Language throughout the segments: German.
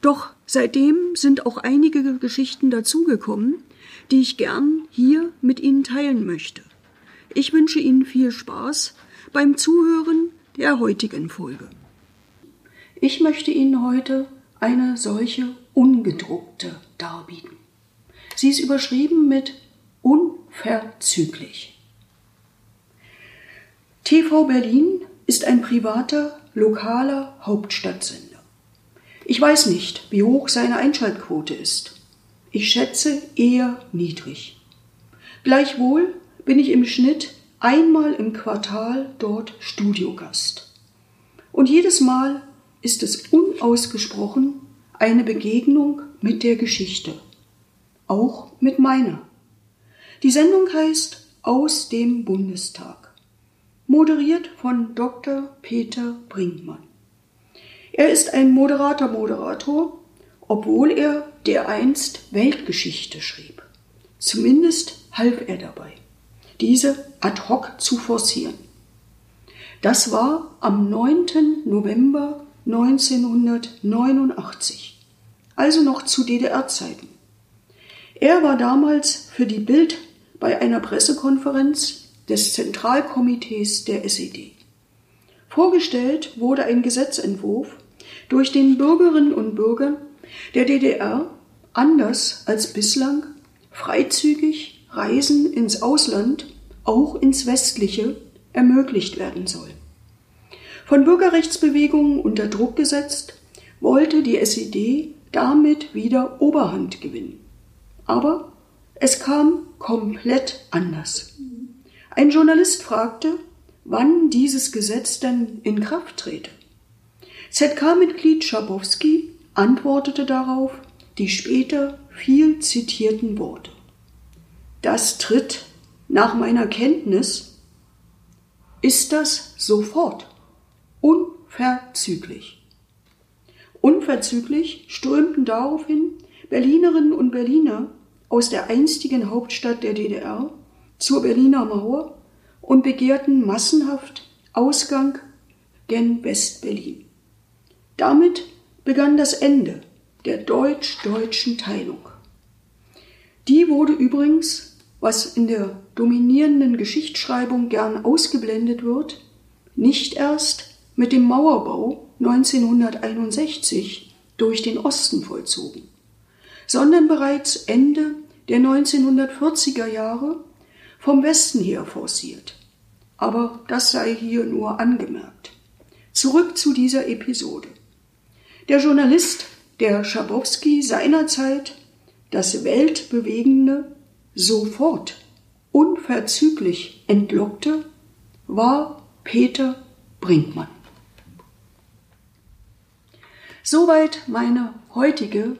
Doch seitdem sind auch einige Geschichten dazugekommen, die ich gern hier mit Ihnen teilen möchte. Ich wünsche Ihnen viel Spaß beim Zuhören der heutigen Folge. Ich möchte Ihnen heute eine solche ungedruckte darbieten. Sie ist überschrieben mit unverzüglich. TV Berlin ist ein privater, lokaler Hauptstadtsender. Ich weiß nicht, wie hoch seine Einschaltquote ist. Ich schätze eher niedrig. Gleichwohl bin ich im Schnitt einmal im Quartal dort Studiogast. Und jedes Mal ist es unausgesprochen eine Begegnung mit der Geschichte, auch mit meiner. Die Sendung heißt Aus dem Bundestag, moderiert von Dr. Peter Brinkmann. Er ist ein moderater Moderator, obwohl er dereinst Weltgeschichte schrieb. Zumindest half er dabei diese ad hoc zu forcieren. Das war am 9. November 1989, also noch zu DDR-Zeiten. Er war damals für die Bild bei einer Pressekonferenz des Zentralkomitees der SED. Vorgestellt wurde ein Gesetzentwurf, durch den Bürgerinnen und Bürger der DDR anders als bislang freizügig Reisen ins Ausland, auch ins westliche, ermöglicht werden soll. Von Bürgerrechtsbewegungen unter Druck gesetzt, wollte die SED damit wieder Oberhand gewinnen. Aber es kam komplett anders. Ein Journalist fragte, wann dieses Gesetz denn in Kraft trete. ZK-Mitglied Schabowski antwortete darauf die später viel zitierten Worte das tritt nach meiner Kenntnis, ist das sofort, unverzüglich. Unverzüglich strömten daraufhin Berlinerinnen und Berliner aus der einstigen Hauptstadt der DDR zur Berliner Mauer und begehrten massenhaft Ausgang gen West-Berlin. Damit begann das Ende der deutsch-deutschen Teilung. Die wurde übrigens was in der dominierenden Geschichtsschreibung gern ausgeblendet wird, nicht erst mit dem Mauerbau 1961 durch den Osten vollzogen, sondern bereits Ende der 1940er Jahre vom Westen her forciert. Aber das sei hier nur angemerkt. Zurück zu dieser Episode. Der Journalist, der Schabowski seinerzeit das weltbewegende sofort unverzüglich entlockte, war Peter Brinkmann. Soweit meine heutige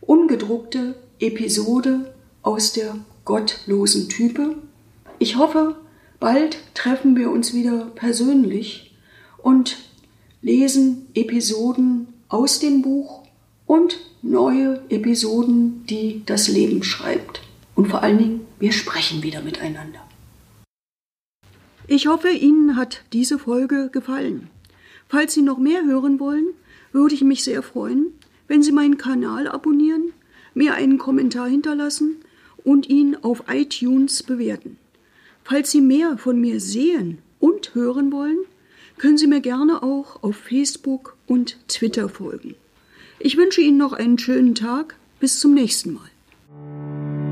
ungedruckte Episode aus der gottlosen Type. Ich hoffe, bald treffen wir uns wieder persönlich und lesen Episoden aus dem Buch und neue Episoden, die das Leben schreibt. Und vor allen Dingen, wir sprechen wieder miteinander. Ich hoffe, Ihnen hat diese Folge gefallen. Falls Sie noch mehr hören wollen, würde ich mich sehr freuen, wenn Sie meinen Kanal abonnieren, mir einen Kommentar hinterlassen und ihn auf iTunes bewerten. Falls Sie mehr von mir sehen und hören wollen, können Sie mir gerne auch auf Facebook und Twitter folgen. Ich wünsche Ihnen noch einen schönen Tag. Bis zum nächsten Mal.